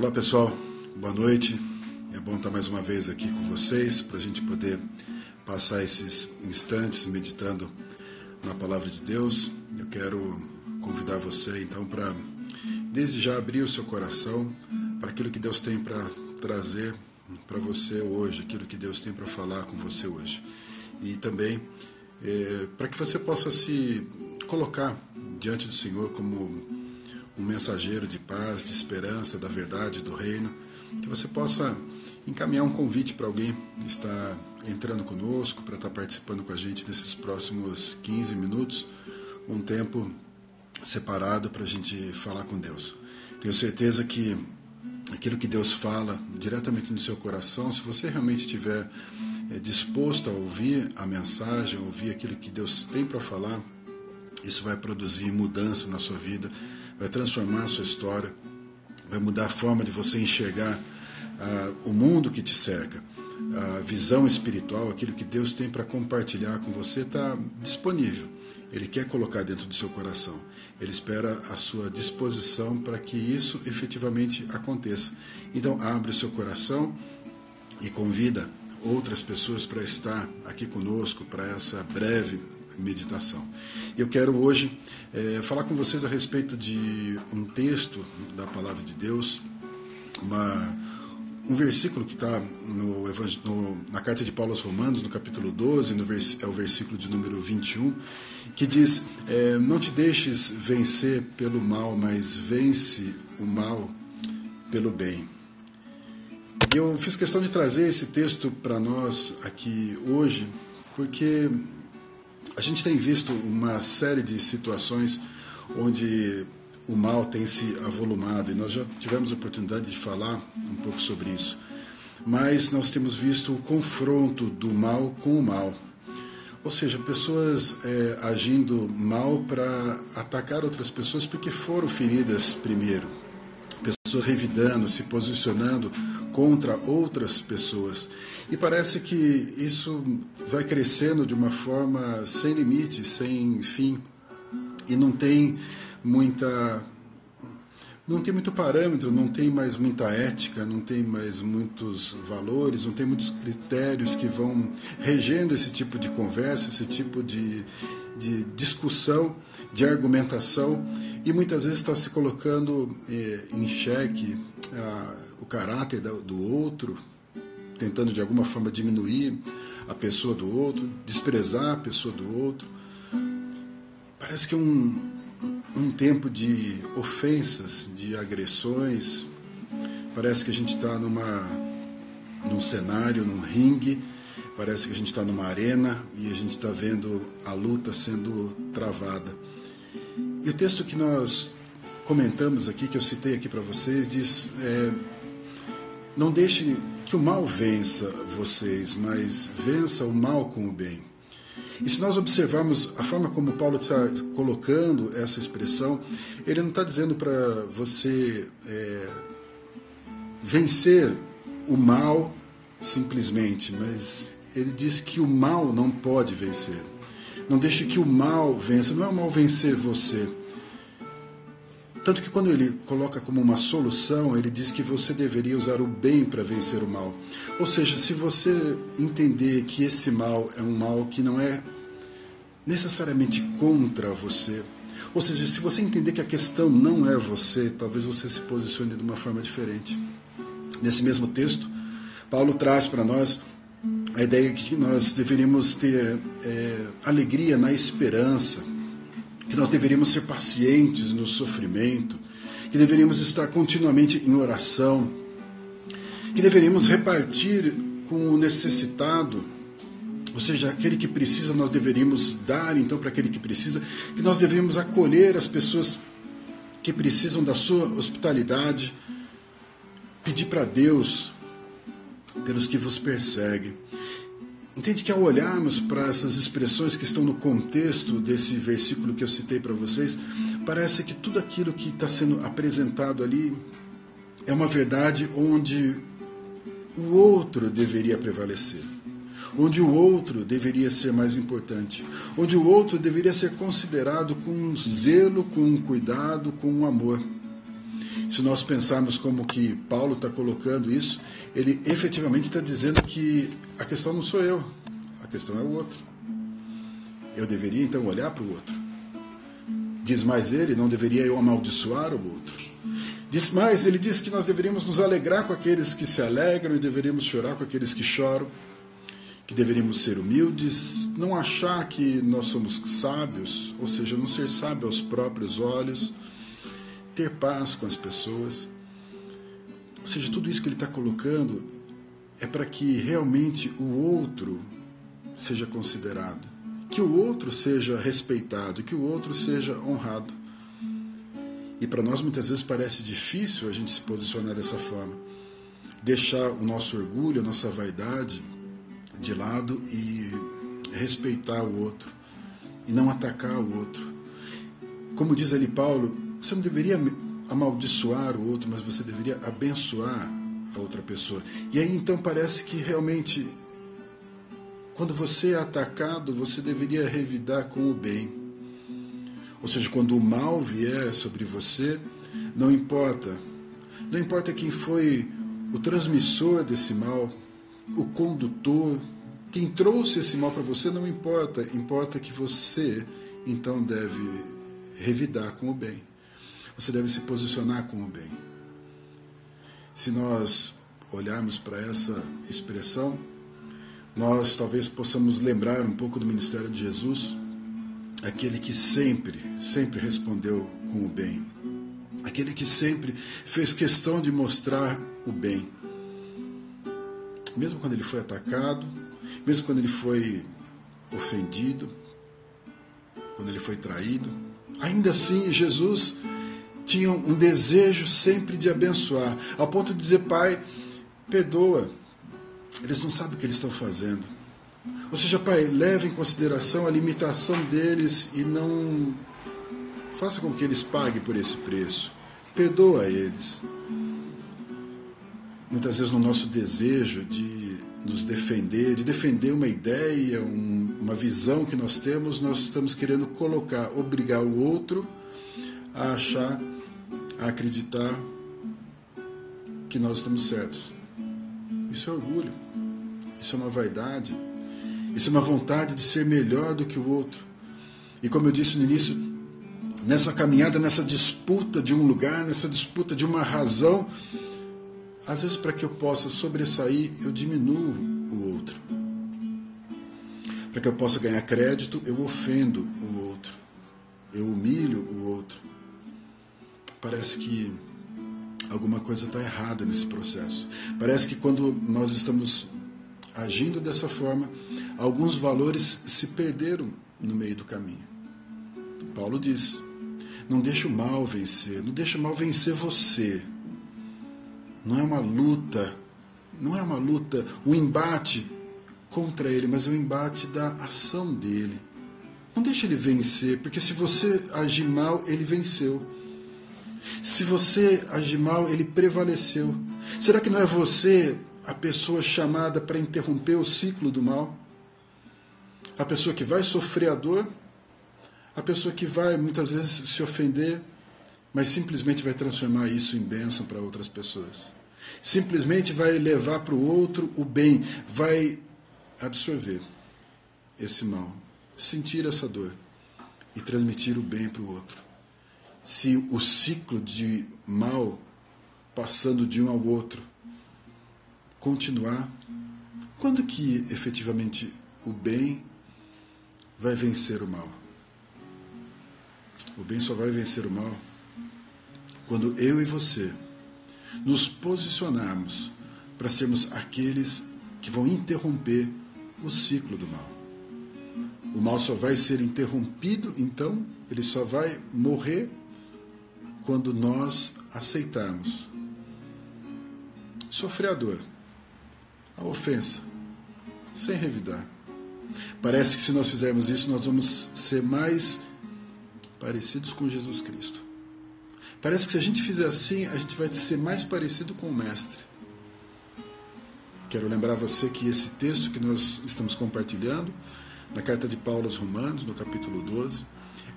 Olá pessoal, boa noite. É bom estar mais uma vez aqui com vocês para a gente poder passar esses instantes meditando na palavra de Deus. Eu quero convidar você então para desde já abrir o seu coração para aquilo que Deus tem para trazer para você hoje, aquilo que Deus tem para falar com você hoje. E também é, para que você possa se colocar diante do Senhor como um mensageiro de paz, de esperança, da verdade, do reino, que você possa encaminhar um convite para alguém que está entrando conosco, para estar participando com a gente nesses próximos 15 minutos, um tempo separado para a gente falar com Deus. Tenho certeza que aquilo que Deus fala diretamente no seu coração, se você realmente estiver é, disposto a ouvir a mensagem, ouvir aquilo que Deus tem para falar, isso vai produzir mudança na sua vida vai transformar a sua história, vai mudar a forma de você enxergar uh, o mundo que te cerca. A visão espiritual, aquilo que Deus tem para compartilhar com você, está disponível. Ele quer colocar dentro do seu coração. Ele espera a sua disposição para que isso efetivamente aconteça. Então, abre o seu coração e convida outras pessoas para estar aqui conosco para essa breve meditação. Eu quero hoje é, falar com vocês a respeito de um texto da palavra de Deus, uma, um versículo que está na carta de Paulo aos Romanos, no capítulo 12, no vers, é o versículo de número 21, que diz: é, Não te deixes vencer pelo mal, mas vence o mal pelo bem. E eu fiz questão de trazer esse texto para nós aqui hoje, porque a gente tem visto uma série de situações onde o mal tem se avolumado e nós já tivemos a oportunidade de falar um pouco sobre isso. Mas nós temos visto o confronto do mal com o mal. Ou seja, pessoas é, agindo mal para atacar outras pessoas porque foram feridas primeiro. Revidando, se posicionando contra outras pessoas. E parece que isso vai crescendo de uma forma sem limite, sem fim, e não tem muita não tem muito parâmetro, não tem mais muita ética, não tem mais muitos valores, não tem muitos critérios que vão regendo esse tipo de conversa, esse tipo de, de discussão, de argumentação, e muitas vezes está se colocando eh, em xeque ah, o caráter do outro, tentando de alguma forma diminuir a pessoa do outro, desprezar a pessoa do outro. Parece que é um, um tempo de ofensas, de agressões. Parece que a gente está numa num cenário, num ringue. Parece que a gente está numa arena e a gente está vendo a luta sendo travada. E o texto que nós comentamos aqui, que eu citei aqui para vocês, diz: é, não deixe que o mal vença vocês, mas vença o mal com o bem. E se nós observarmos a forma como Paulo está colocando essa expressão, ele não está dizendo para você é, vencer o mal simplesmente, mas ele diz que o mal não pode vencer. Não deixe que o mal vença. Não é o mal vencer você, tanto que quando ele coloca como uma solução, ele diz que você deveria usar o bem para vencer o mal. Ou seja, se você entender que esse mal é um mal que não é necessariamente contra você, ou seja, se você entender que a questão não é você, talvez você se posicione de uma forma diferente. Nesse mesmo texto, Paulo traz para nós a ideia de que nós deveríamos ter é, alegria na esperança que nós deveríamos ser pacientes no sofrimento, que deveríamos estar continuamente em oração, que deveríamos repartir com o necessitado, ou seja, aquele que precisa, nós deveríamos dar então para aquele que precisa, que nós deveríamos acolher as pessoas que precisam da sua hospitalidade, pedir para Deus pelos que vos perseguem. Entende que ao olharmos para essas expressões que estão no contexto desse versículo que eu citei para vocês, parece que tudo aquilo que está sendo apresentado ali é uma verdade onde o outro deveria prevalecer, onde o outro deveria ser mais importante, onde o outro deveria ser considerado com zelo, com cuidado, com amor. Se nós pensarmos como que Paulo está colocando isso, ele efetivamente está dizendo que a questão não sou eu, a questão é o outro. Eu deveria então olhar para o outro. Diz mais ele, não deveria eu amaldiçoar o outro. Diz mais, ele diz que nós deveríamos nos alegrar com aqueles que se alegram e deveríamos chorar com aqueles que choram que deveríamos ser humildes, não achar que nós somos sábios, ou seja, não ser sábio aos próprios olhos, ter paz com as pessoas. Ou seja, tudo isso que ele está colocando é para que realmente o outro seja considerado, que o outro seja respeitado, que o outro seja honrado. E para nós muitas vezes parece difícil a gente se posicionar dessa forma. Deixar o nosso orgulho, a nossa vaidade, de lado e respeitar o outro e não atacar o outro. Como diz ali Paulo, você não deveria amaldiçoar o outro, mas você deveria abençoar a outra pessoa. E aí então parece que realmente quando você é atacado, você deveria revidar com o bem. Ou seja, quando o mal vier sobre você, não importa. Não importa quem foi o transmissor desse mal, o condutor, quem trouxe esse mal para você não importa, importa que você então deve revidar com o bem. Você deve se posicionar com o bem. Se nós olharmos para essa expressão, nós talvez possamos lembrar um pouco do ministério de Jesus, aquele que sempre, sempre respondeu com o bem, aquele que sempre fez questão de mostrar o bem mesmo quando ele foi atacado, mesmo quando ele foi ofendido, quando ele foi traído, ainda assim Jesus tinha um desejo sempre de abençoar, ao ponto de dizer: Pai, perdoa, eles não sabem o que eles estão fazendo. Ou seja, Pai, leve em consideração a limitação deles e não faça com que eles paguem por esse preço. Perdoa eles muitas vezes no nosso desejo de nos defender, de defender uma ideia, um, uma visão que nós temos, nós estamos querendo colocar, obrigar o outro a achar, a acreditar que nós estamos certos. Isso é orgulho, isso é uma vaidade, isso é uma vontade de ser melhor do que o outro. E como eu disse no início, nessa caminhada, nessa disputa de um lugar, nessa disputa de uma razão, às vezes, para que eu possa sobressair, eu diminuo o outro. Para que eu possa ganhar crédito, eu ofendo o outro. Eu humilho o outro. Parece que alguma coisa está errada nesse processo. Parece que quando nós estamos agindo dessa forma, alguns valores se perderam no meio do caminho. Paulo diz: não deixe o mal vencer, não deixe o mal vencer você. Não é uma luta, não é uma luta, um embate contra ele, mas é um embate da ação dele. Não deixe ele vencer, porque se você agir mal, ele venceu. Se você agir mal, ele prevaleceu. Será que não é você a pessoa chamada para interromper o ciclo do mal? A pessoa que vai sofrer a dor? A pessoa que vai muitas vezes se ofender? mas simplesmente vai transformar isso em bênção para outras pessoas. Simplesmente vai levar para o outro o bem, vai absorver esse mal, sentir essa dor e transmitir o bem para o outro. Se o ciclo de mal passando de um ao outro continuar, quando que efetivamente o bem vai vencer o mal? O bem só vai vencer o mal quando eu e você nos posicionarmos para sermos aqueles que vão interromper o ciclo do mal. O mal só vai ser interrompido, então, ele só vai morrer quando nós aceitarmos sofrer a dor, a ofensa, sem revidar. Parece que se nós fizermos isso, nós vamos ser mais parecidos com Jesus Cristo. Parece que se a gente fizer assim, a gente vai ser mais parecido com o Mestre. Quero lembrar você que esse texto que nós estamos compartilhando, na carta de Paulo aos Romanos, no capítulo 12,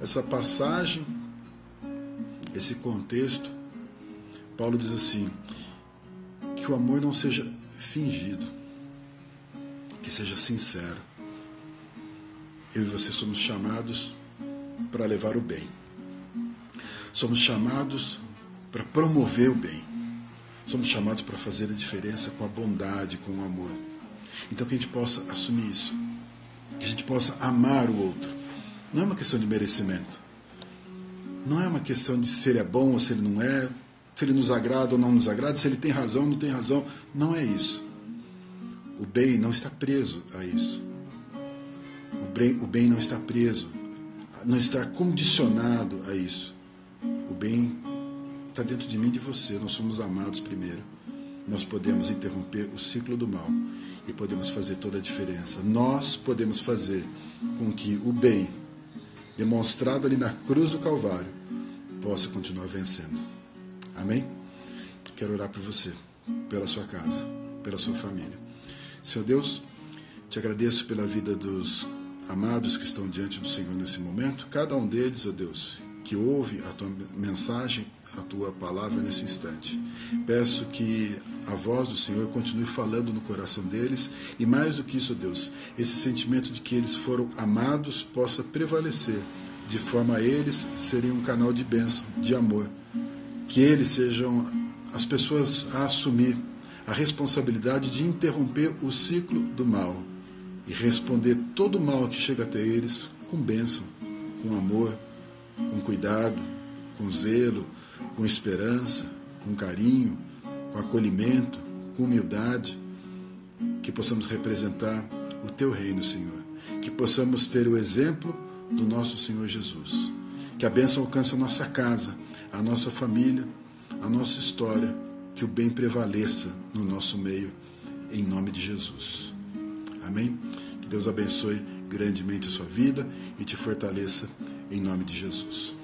essa passagem, esse contexto, Paulo diz assim: que o amor não seja fingido, que seja sincero. Eu e você somos chamados para levar o bem. Somos chamados para promover o bem. Somos chamados para fazer a diferença com a bondade, com o amor. Então que a gente possa assumir isso. Que a gente possa amar o outro. Não é uma questão de merecimento. Não é uma questão de se ele é bom ou se ele não é, se ele nos agrada ou não nos agrada, se ele tem razão ou não tem razão. Não é isso. O bem não está preso a isso. O bem, o bem não está preso, não está condicionado a isso. O bem está dentro de mim e de você. Nós somos amados primeiro. Nós podemos interromper o ciclo do mal e podemos fazer toda a diferença. Nós podemos fazer com que o bem, demonstrado ali na cruz do Calvário, possa continuar vencendo. Amém? Quero orar por você, pela sua casa, pela sua família. Senhor Deus, te agradeço pela vida dos amados que estão diante do Senhor nesse momento, cada um deles, ó oh Deus, que ouve a tua mensagem, a tua palavra nesse instante. Peço que a voz do Senhor continue falando no coração deles e mais do que isso, Deus, esse sentimento de que eles foram amados possa prevalecer, de forma a eles serem um canal de bênção, de amor. Que eles sejam as pessoas a assumir a responsabilidade de interromper o ciclo do mal e responder todo o mal que chega até eles com bênção, com amor, com cuidado, com zelo, com esperança, com carinho, com acolhimento, com humildade, que possamos representar o teu reino, Senhor, que possamos ter o exemplo do nosso Senhor Jesus, que a bênção alcance a nossa casa, a nossa família, a nossa história, que o bem prevaleça no nosso meio, em nome de Jesus. Amém? Que Deus abençoe grandemente a sua vida e te fortaleça em nome de Jesus.